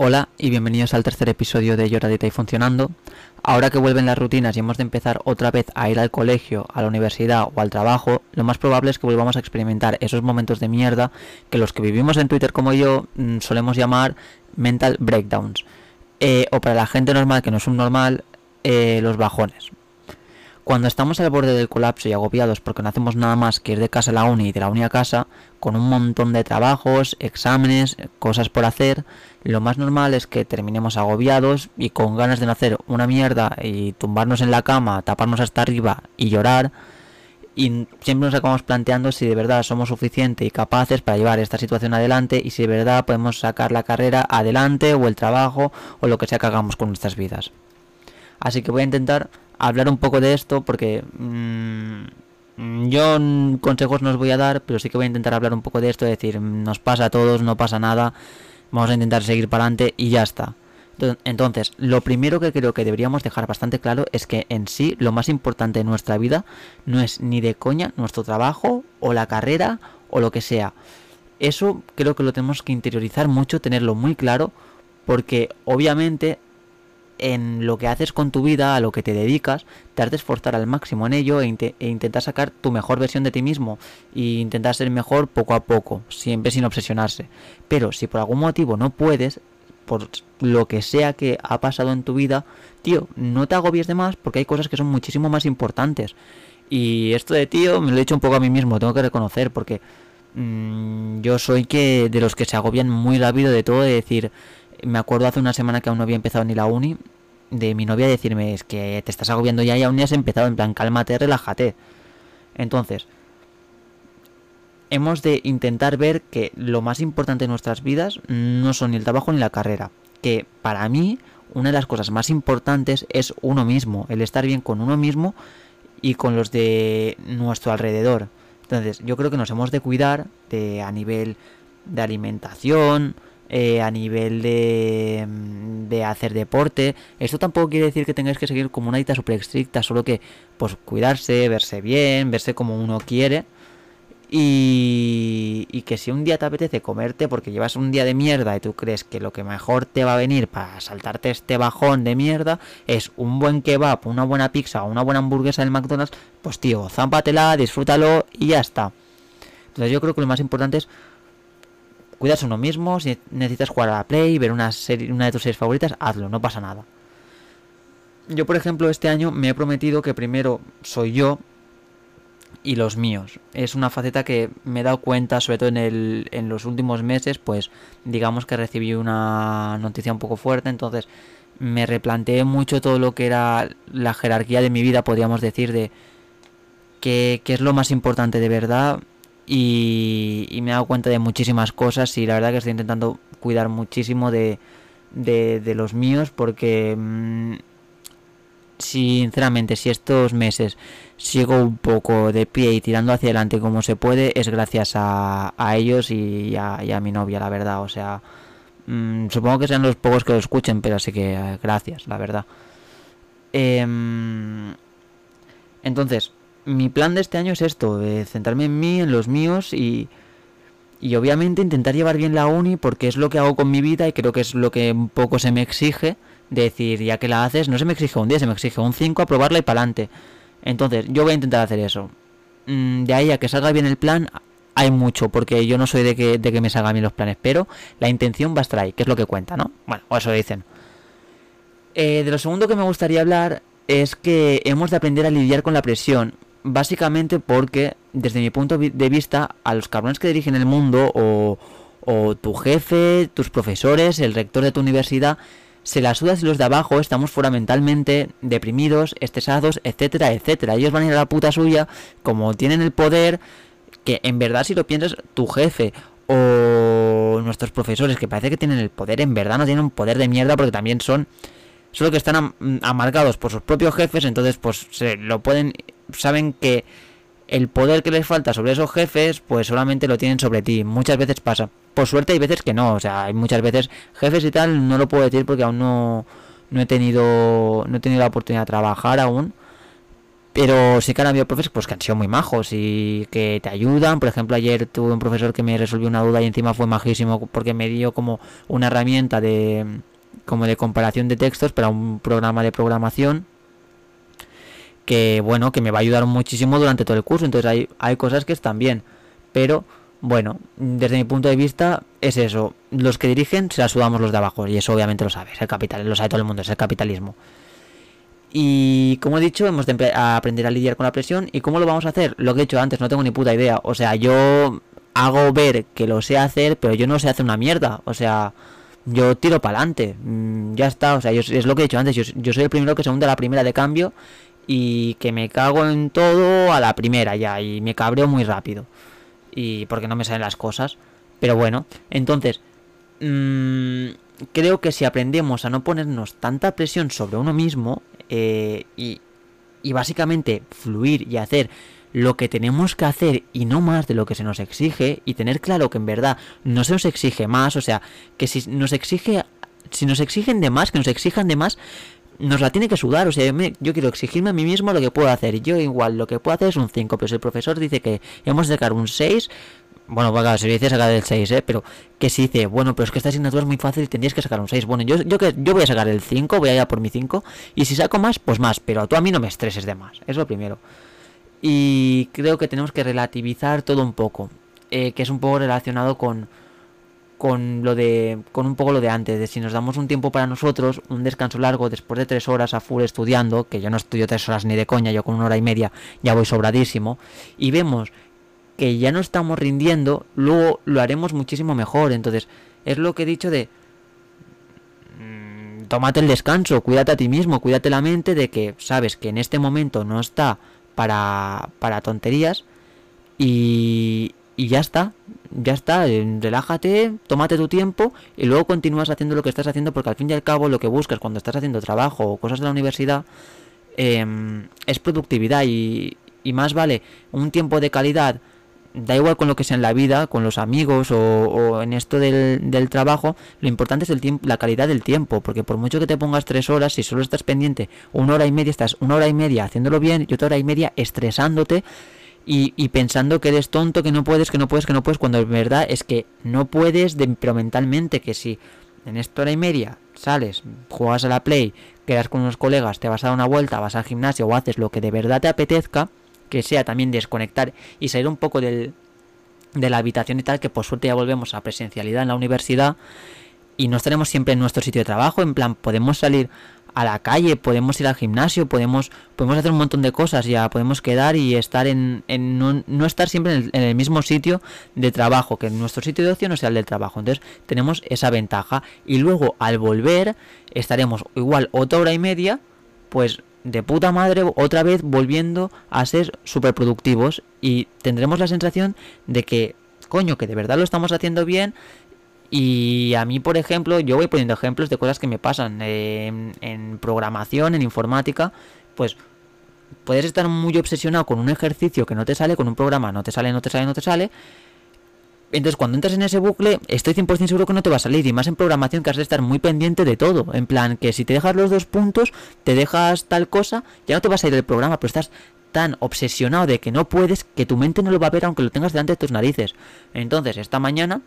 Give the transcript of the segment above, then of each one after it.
Hola y bienvenidos al tercer episodio de Lloradita y Funcionando. Ahora que vuelven las rutinas y hemos de empezar otra vez a ir al colegio, a la universidad o al trabajo, lo más probable es que volvamos a experimentar esos momentos de mierda que los que vivimos en Twitter como yo mm, solemos llamar mental breakdowns. Eh, o para la gente normal que no es un normal, eh, los bajones. Cuando estamos al borde del colapso y agobiados porque no hacemos nada más que ir de casa a la uni y de la uni a casa, con un montón de trabajos, exámenes, cosas por hacer, lo más normal es que terminemos agobiados y con ganas de no hacer una mierda y tumbarnos en la cama, taparnos hasta arriba y llorar. Y siempre nos acabamos planteando si de verdad somos suficientes y capaces para llevar esta situación adelante y si de verdad podemos sacar la carrera adelante o el trabajo o lo que sea que hagamos con nuestras vidas. Así que voy a intentar hablar un poco de esto porque mm, yo consejos no os voy a dar, pero sí que voy a intentar hablar un poco de esto, decir, nos pasa a todos, no pasa nada, vamos a intentar seguir para adelante y ya está. Entonces, lo primero que creo que deberíamos dejar bastante claro es que en sí lo más importante en nuestra vida no es ni de coña nuestro trabajo o la carrera o lo que sea. Eso creo que lo tenemos que interiorizar mucho, tenerlo muy claro, porque obviamente en lo que haces con tu vida, a lo que te dedicas, te has de esforzar al máximo en ello e, e, intentar sacar tu mejor versión de ti mismo e intentar ser mejor poco a poco, siempre sin obsesionarse. Pero si por algún motivo no puedes, por lo que sea que ha pasado en tu vida, tío, no te agobies de más porque hay cosas que son muchísimo más importantes. Y esto de tío me lo he dicho un poco a mí mismo, tengo que reconocer porque mmm, yo soy que de los que se agobian muy rápido de todo, de decir, me acuerdo hace una semana que aún no había empezado ni la uni, de mi novia decirme, es que te estás agobiando ya y aún ni has empezado, en plan, cálmate, relájate. Entonces, hemos de intentar ver que lo más importante en nuestras vidas no son ni el trabajo ni la carrera. Que para mí, una de las cosas más importantes es uno mismo, el estar bien con uno mismo y con los de nuestro alrededor. Entonces, yo creo que nos hemos de cuidar de a nivel de alimentación, eh, a nivel de, mm, de hacer deporte. Esto tampoco quiere decir que tengáis que seguir como una dieta súper estricta, solo que pues cuidarse, verse bien, verse como uno quiere. Y, y, que si un día te apetece comerte porque llevas un día de mierda y tú crees que lo que mejor te va a venir para saltarte este bajón de mierda es un buen kebab, una buena pizza o una buena hamburguesa del McDonald's, pues tío, zámpatela, disfrútalo y ya está. Entonces yo creo que lo más importante es cuidarse uno mismo, si necesitas jugar a la Play, ver una, serie, una de tus series favoritas, hazlo, no pasa nada. Yo, por ejemplo, este año me he prometido que primero soy yo y los míos. Es una faceta que me he dado cuenta, sobre todo en, el, en los últimos meses, pues digamos que recibí una noticia un poco fuerte, entonces me replanteé mucho todo lo que era la jerarquía de mi vida, podríamos decir, de qué, qué es lo más importante de verdad y, me he dado cuenta de muchísimas cosas y la verdad que estoy intentando cuidar muchísimo de, de, los míos porque mm, sinceramente si estos meses sigo un poco de pie y tirando hacia adelante como se puede es gracias a, a ellos y a, mi novia la verdad. O sea mm, supongo que sean los pocos que lo escuchen pero así que eh, gracias la verdad. Em, entonces mi plan de este año es esto, centrarme en mí, en los míos y, y obviamente intentar llevar bien la uni porque es lo que hago con mi vida y creo que es lo que un poco se me exige. decir, ya que la haces, no se me exige un día, se me exige un 5 aprobarla y para adelante. Entonces, yo voy a intentar hacer eso. Mm, de ahí a que salga bien el plan, hay mucho, porque yo no soy de que, de que me salgan bien los planes, pero la intención va a estar ahí, que es lo que cuenta, ¿no? Bueno, o eso dicen. Eh, de lo segundo que me gustaría hablar es que hemos de aprender a lidiar con la presión básicamente porque, desde mi punto de vista, a los cabrones que dirigen el mundo, o, o tu jefe, tus profesores, el rector de tu universidad, se las sudas y los de abajo estamos fuera mentalmente deprimidos, estresados, etcétera, etcétera. Ellos van a ir a la puta suya, como tienen el poder, que en verdad si lo piensas, tu jefe o nuestros profesores, que parece que tienen el poder, en verdad no tienen un poder de mierda porque también son solo que están amargados por sus propios jefes, entonces pues se lo pueden, saben que el poder que les falta sobre esos jefes, pues solamente lo tienen sobre ti. Muchas veces pasa. Por suerte hay veces que no, o sea, hay muchas veces jefes y tal, no lo puedo decir porque aún no, no he tenido no he tenido la oportunidad de trabajar aún. Pero sí que han habido profesores pues, que han sido muy majos y que te ayudan. Por ejemplo, ayer tuve un profesor que me resolvió una duda y encima fue majísimo porque me dio como una herramienta de como de comparación de textos para un programa de programación que bueno, que me va a ayudar muchísimo durante todo el curso. Entonces hay, hay cosas que están bien. Pero bueno, desde mi punto de vista es eso. Los que dirigen se la sudamos los de abajo. Y eso obviamente lo sabes. El capital, lo sabe todo el mundo, es el capitalismo. Y como he dicho, hemos de aprender a lidiar con la presión. ¿Y cómo lo vamos a hacer? Lo que he dicho antes, no tengo ni puta idea. O sea, yo hago ver que lo sé hacer, pero yo no sé hacer una mierda. O sea, yo tiro para adelante. Mm, ya está. O sea, es lo que he dicho antes. Yo, soy el primero que se hunde a la primera de cambio. Y que me cago en todo a la primera ya. Y me cabreo muy rápido. Y porque no me salen las cosas. Pero bueno, entonces. Mmm, creo que si aprendemos a no ponernos tanta presión sobre uno mismo eh, y, y básicamente fluir y hacer lo que tenemos que hacer y no más de lo que se nos exige y tener claro que en verdad no se nos exige más, o sea, que si nos exige si nos exigen de más, que nos exijan de más, nos la tiene que sudar, o sea, yo, yo, quiero exigirme a mí mismo lo que puedo hacer, yo igual lo que puedo hacer es un 5, pero si el profesor dice que hemos de sacar un 6, bueno, pues claro, si dice sacar el 6, ¿eh? Pero que si dice, bueno, pero es que esta asignatura es muy fácil tendrías que sacar un 6. Bueno, yo, yo, yo voy a sacar el 5, voy a ir por mi 5. Y si saco más, pues más. Pero tú a mí no me estreses de más. Es lo primero. Y creo que tenemos que relativizar todo un poco. Eh, que es un poco relacionado con, con lo de con un poco lo de antes de si nos damos un tiempo para nosotros un descanso largo después de tres horas a full estudiando que yo no estudio tres horas ni de coña yo con una hora y media ya voy sobradísimo y vemos que ya no estamos rindiendo, luego lo haremos muchísimo mejor. Entonces, es lo que he dicho de... Mm, tómate el descanso, cuídate a ti mismo, cuídate la mente de que sabes que en este momento no está para, para tonterías y, y ya está, ya está, relájate, tómate tu tiempo y luego continúas haciendo lo que estás haciendo porque al fin y al cabo lo que buscas cuando estás haciendo trabajo o cosas de la universidad em, es productividad y, y más vale un tiempo de calidad da igual con lo que sea en la vida, con los amigos o, en esto del, trabajo, lo importante es el tiempo, la calidad del tiempo, porque por mucho que te pongas tres horas, si solo estás pendiente una hora y media, estás una hora y media haciéndolo bien y otra hora y media estresándote y, pensando que eres tonto, que no puedes, que no puedes, que no puedes, cuando en verdad es que no puedes, de, pero mentalmente que si en esta hora y media sales, juegas a la play, quedas con unos colegas, te vas a dar una vuelta, vas al gimnasio o haces lo que de verdad te apetezca, que sea también desconectar y salir un poco del, de la habitación y tal, que por suerte ya volvemos a presencialidad en la universidad y no estaremos siempre en nuestro sitio de trabajo, en plan, podemos salir a la calle, podemos ir al gimnasio, podemos, podemos hacer un montón de cosas, ya podemos quedar y estar en, en no, estar siempre en el, en el, mismo sitio de trabajo, que nuestro sitio de ocio no sea el del trabajo. Entonces tenemos esa ventaja y luego al volver estaremos igual otra hora y media, pues de puta madre otra vez volviendo a ser súper productivos y tendremos la sensación de que, coño, que de verdad lo estamos haciendo bien y a mí, por ejemplo, yo voy poniendo ejemplos de cosas que me pasan en, en programación, en informática, pues puedes estar muy obsesionado con un ejercicio que no te sale, con un programa no te sale, no te sale, no te sale, entonces, cuando entras en ese bucle, estoy 100% seguro que no te va a salir. Y más en programación, que has de estar muy pendiente de todo. En plan, que si te dejas los dos puntos, te dejas tal cosa, ya no te vas a ir del programa, pero estás tan obsesionado de que no puedes que tu mente no lo va a ver aunque lo tengas delante de tus narices. Entonces, esta mañana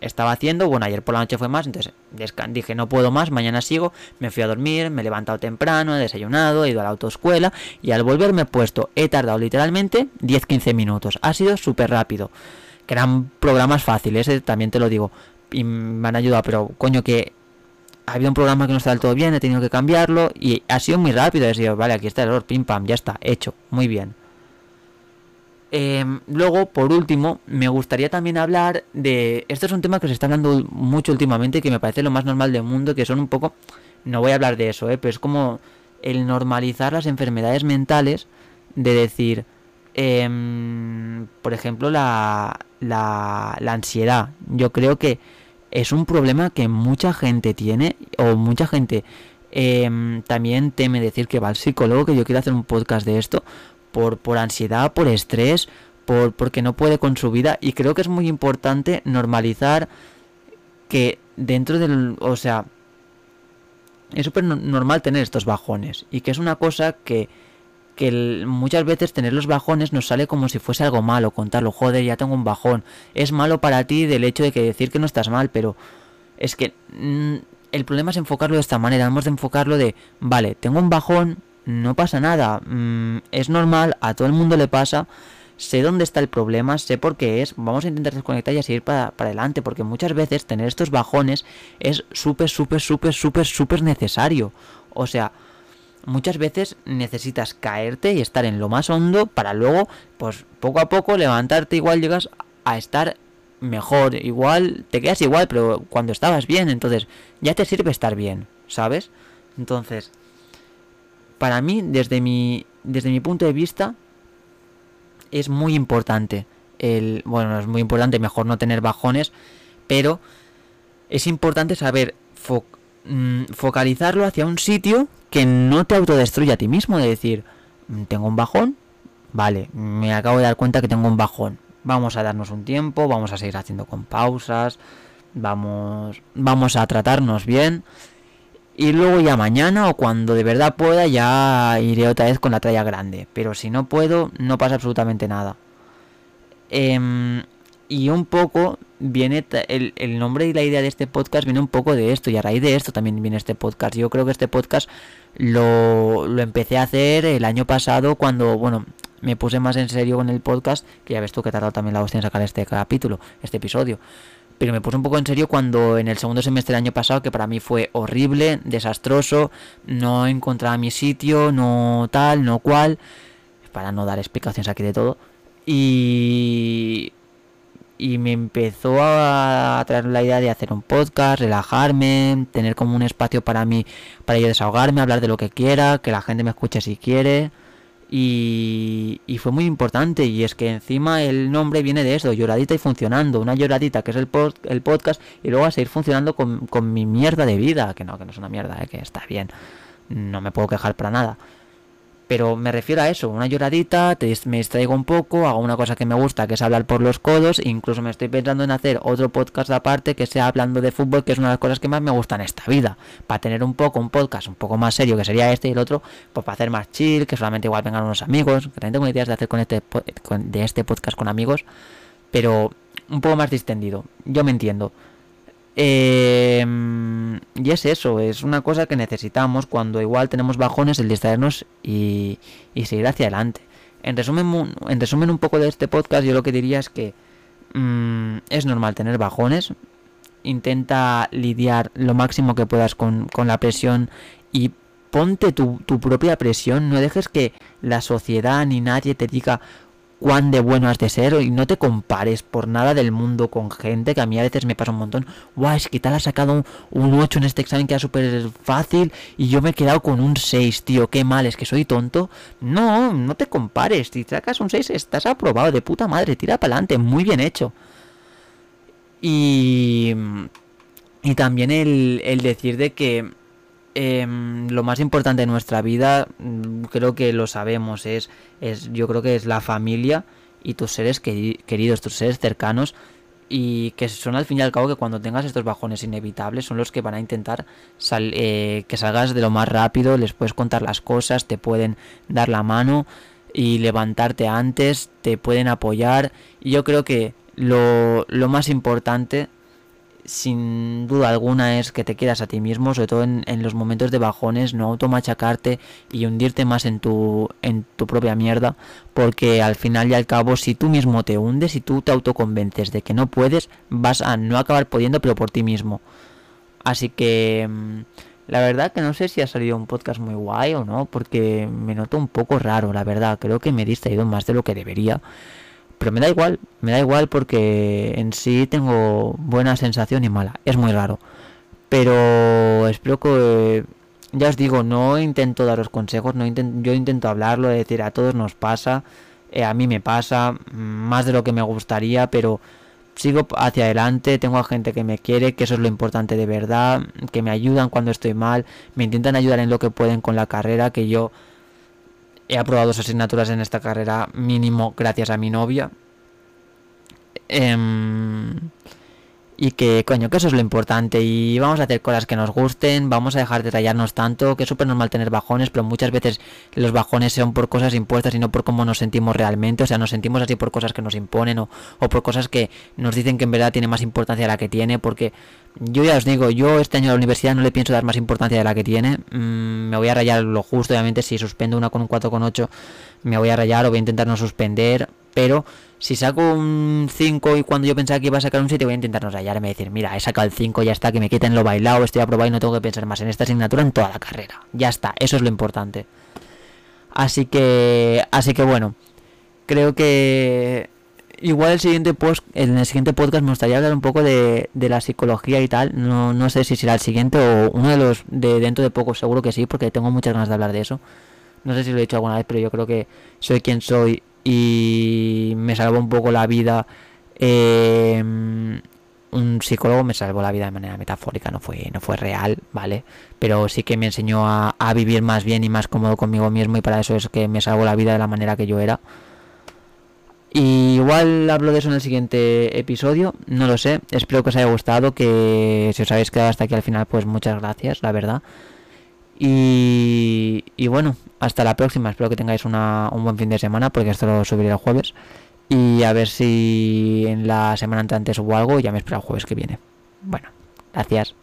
estaba haciendo, bueno, ayer por la noche fue más, entonces dije, no puedo más, mañana sigo, me fui a dormir, me he levantado temprano, he desayunado, he ido a la autoescuela y al volver me he puesto, he tardado literalmente 10-15 minutos. Ha sido súper rápido que eran programas fáciles, eh, también te lo digo, y me han ayudado, pero coño que había un programa que no estaba del todo bien, he tenido que cambiarlo y ha sido muy rápido, he decir, vale, aquí está el error, pim pam, ya está, hecho, muy bien. Em, luego, por último, me gustaría también hablar de... Esto es un tema que se está hablando mucho últimamente que me parece lo más normal del mundo, que son un poco... No voy a hablar de eso, ¿eh? pero es como el normalizar las enfermedades mentales, de decir, Em, por ejemplo, la, la, la ansiedad. Yo creo que es un problema que mucha gente tiene o mucha gente em, también teme decir que va al psicólogo, que yo quiero hacer un podcast de esto, por, por ansiedad, por estrés, por, porque no puede con su vida. Y creo que es muy importante normalizar que dentro del... O sea, es súper normal tener estos bajones y que es una cosa que que muchas veces tener los bajones nos sale como si fuese algo malo, contarlo, joder, ya tengo un bajón. Es malo para ti del hecho de que decir que no estás mal, pero es que mm, el problema es enfocarlo de esta manera, hemos de enfocarlo de, vale, tengo un bajón, no pasa nada, mm, es normal, a todo el mundo le pasa, sé dónde está el problema, sé por qué es, vamos a intentar desconectar y a seguir para, para adelante, porque muchas veces tener estos bajones es súper, súper, súper, súper, súper necesario. O sea, muchas veces necesitas caerte y estar en lo más hondo para luego, pues poco a poco levantarte, igual llegas a estar mejor, igual te quedas igual, pero cuando estabas bien, entonces ya te sirve estar bien, ¿sabes? Entonces, para mí, desde mi, desde mi punto de vista, es muy importante el, bueno, es muy importante, mejor no tener bajones, pero es importante saber mm, focalizarlo hacia un sitio que no te autodestruya a ti mismo, de decir, mm, tengo un bajón, vale, me acabo de dar cuenta que tengo un bajón, vamos a darnos un tiempo, vamos a seguir haciendo con pausas, vamos, vamos a tratarnos bien. Y luego ya mañana o cuando de verdad pueda ya iré otra vez con la talla grande. Pero si no puedo, no pasa absolutamente nada. Em, y un poco viene el, el, nombre y la idea de este podcast viene un poco de esto y a raíz de esto también viene este podcast. Yo creo que este podcast lo, lo empecé a hacer el año pasado cuando, bueno, me puse más en serio con el podcast, que ya ves tú que he tardado también la hostia en sacar este capítulo, este episodio. Pero me puse un poco en serio cuando en el segundo semestre del año pasado, que para mí fue horrible, desastroso, no encontraba mi sitio, no tal, no cual, para no dar explicaciones aquí de todo. Y y me empezó a traer la idea de hacer un podcast, relajarme, tener como un espacio para mí, para yo desahogarme, hablar de lo que quiera, que la gente me escuche si quiere. Y, fue muy importante y es que encima el nombre viene de eso, lloradita y funcionando, una lloradita que es el, el podcast y luego a seguir funcionando con, con mi mierda de vida, que no, que no es una mierda, eh, que está bien, no me puedo quejar para nada pero me refiero a eso, una lloradita, te, me distraigo un poco, hago una cosa que me gusta, que es hablar por los codos, incluso me estoy pensando en hacer otro podcast aparte que sea hablando de fútbol, que es una de las cosas que más me gustan en esta vida, para tener un poco un podcast un poco más serio, que sería este y el otro, pues para hacer más chill, que solamente igual vengan unos amigos, que también tengo ideas de hacer con este, de este podcast con amigos, pero un poco más distendido, yo me entiendo. Em, y es eso, es una cosa que necesitamos cuando igual tenemos bajones, el distraernos y, y seguir hacia adelante. En resumen, en resumen un poco de este podcast, yo lo que diría es que mm, es normal tener bajones. Intenta lidiar lo máximo que puedas con, con la presión y ponte tu, tu propia presión. No dejes que la sociedad ni nadie te diga cuán de bueno has de ser y no te compares por nada del mundo con gente que a mí a veces me pasa un montón. Guau, es que tal ha sacado un, 8 en este examen que era súper fácil y yo me he quedado con un 6, tío, qué mal, es que soy tonto. No, no te compares, si sacas un 6 estás aprobado, de puta madre, tira para adelante, muy bien hecho. Y... Y también el, el decir de que Em, lo más importante de nuestra vida, mm, creo que lo sabemos, es, es yo creo que es la familia y tus seres queridos, tus seres cercanos y que son al fin y al cabo que cuando tengas estos bajones inevitables son los que van a intentar eh, que salgas de lo más rápido, les puedes contar las cosas, te pueden dar la mano y levantarte antes, te pueden apoyar. Y yo creo que lo, lo más importante sin duda alguna es que te quieras a ti mismo, sobre todo en, los momentos de bajones, no automachacarte y hundirte más en tu, en tu propia mierda, porque al final y al cabo, si tú mismo te hundes y tú te autoconvences de que no puedes, vas a no acabar pudiendo, pero por ti mismo. Así que mm, la verdad que no sé si ha salido un podcast muy guay o no, porque me noto un poco raro, la verdad, creo que me he distraído más de lo que debería. Pero me da igual, me da igual porque en sí tengo buena sensación y mala. Es muy raro. Pero espero que... Ya os digo, no intento daros consejos, no intento, yo intento hablarlo, decir, a todos nos pasa, eh, a mí me pasa, mm, más de lo que me gustaría, pero sigo hacia adelante, tengo a gente que me quiere, que eso es lo importante de verdad, que me ayudan cuando estoy mal, me intentan ayudar en lo que pueden con la carrera, que yo he aprobado dos asignaturas en esta carrera mínimo gracias a mi novia. Em, y que coño, que eso es lo importante. Y vamos a hacer cosas que nos gusten, vamos a dejar de rayarnos tanto, que es súper normal tener bajones, pero muchas veces los bajones son por cosas impuestas y no por cómo nos sentimos realmente, o sea, nos sentimos así por cosas que nos imponen o, o por cosas que nos dicen que en verdad tiene más importancia la que tiene, porque yo ya os digo, yo este año a la universidad no le pienso dar más importancia de la que tiene, mm, me voy a rayar lo justo, obviamente si suspendo una con un 4,8 me voy a rayar o voy a intentar no suspender, pero si saco un 5 y cuando yo pensaba que iba a sacar un 7 voy a intentar no rayarme y decir, mira, he sacado el 5, ya está, que me quiten lo bailado, estoy aprobado y no tengo que pensar más en esta asignatura en toda la carrera. Ya está, eso es lo importante. Así que, así que bueno, creo que igual el siguiente post, en el siguiente podcast me gustaría hablar un poco de, de la psicología y tal. No, no sé si será el siguiente o uno de los de dentro de poco, seguro que sí, porque tengo muchas ganas de hablar de eso. No sé si lo he dicho alguna vez, pero yo creo que soy quien soy y me salvó un poco la vida. Eh, un psicólogo me salvó la vida de manera metafórica, no fue, no fue real, ¿vale? Pero sí que me enseñó a, a vivir más bien y más cómodo conmigo mismo y para eso es que me salvó la vida de la manera que yo era. Igual hablo de eso en el siguiente episodio, no lo sé, espero que os haya gustado, que si os habéis quedado hasta aquí al final, pues muchas gracias, la verdad. Y, bueno, hasta la próxima, espero que tengáis una, un buen fin de semana, porque esto lo subiré el jueves. Y a ver si en la semana antes hubo algo ya me espero el jueves que viene. Bueno, gracias.